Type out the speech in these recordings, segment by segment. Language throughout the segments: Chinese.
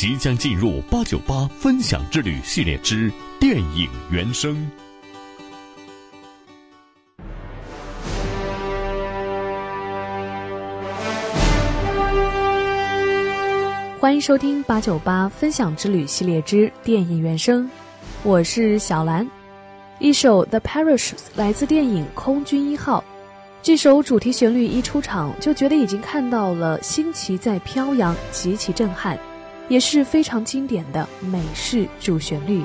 即将进入八九八分享之旅系列之电影原声。欢迎收听八九八分享之旅系列之电影原声，我是小兰。一首《The Parachutes》来自电影《空军一号》，这首主题旋律一出场，就觉得已经看到了新旗在飘扬，极其震撼。也是非常经典的美式主旋律。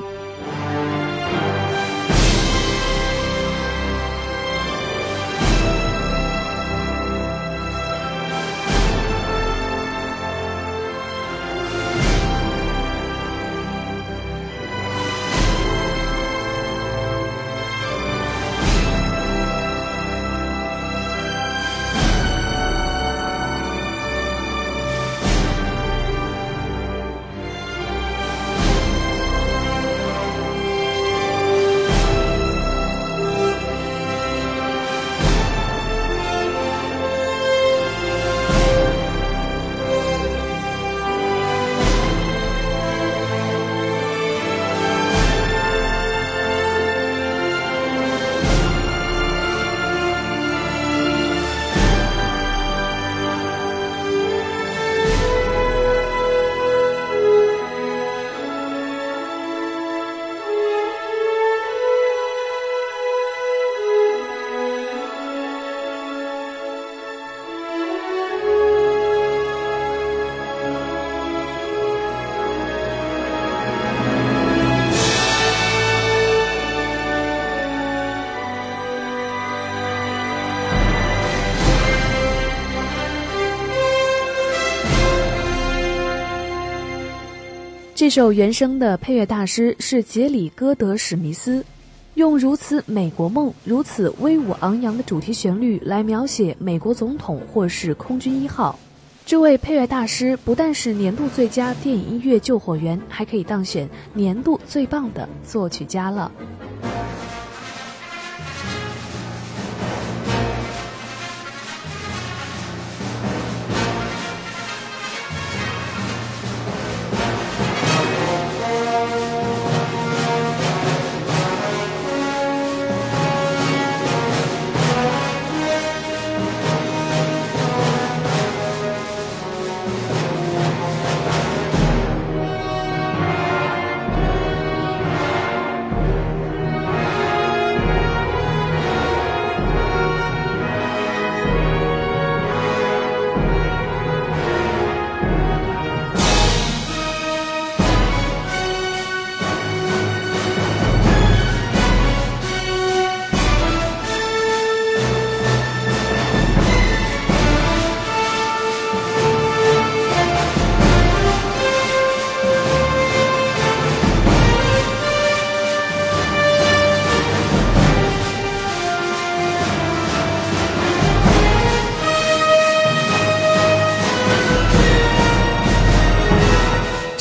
这首原声的配乐大师是杰里·戈德史密斯，用如此美国梦、如此威武昂扬的主题旋律来描写美国总统或是空军一号。这位配乐大师不但是年度最佳电影音乐救火员，还可以当选年度最棒的作曲家了。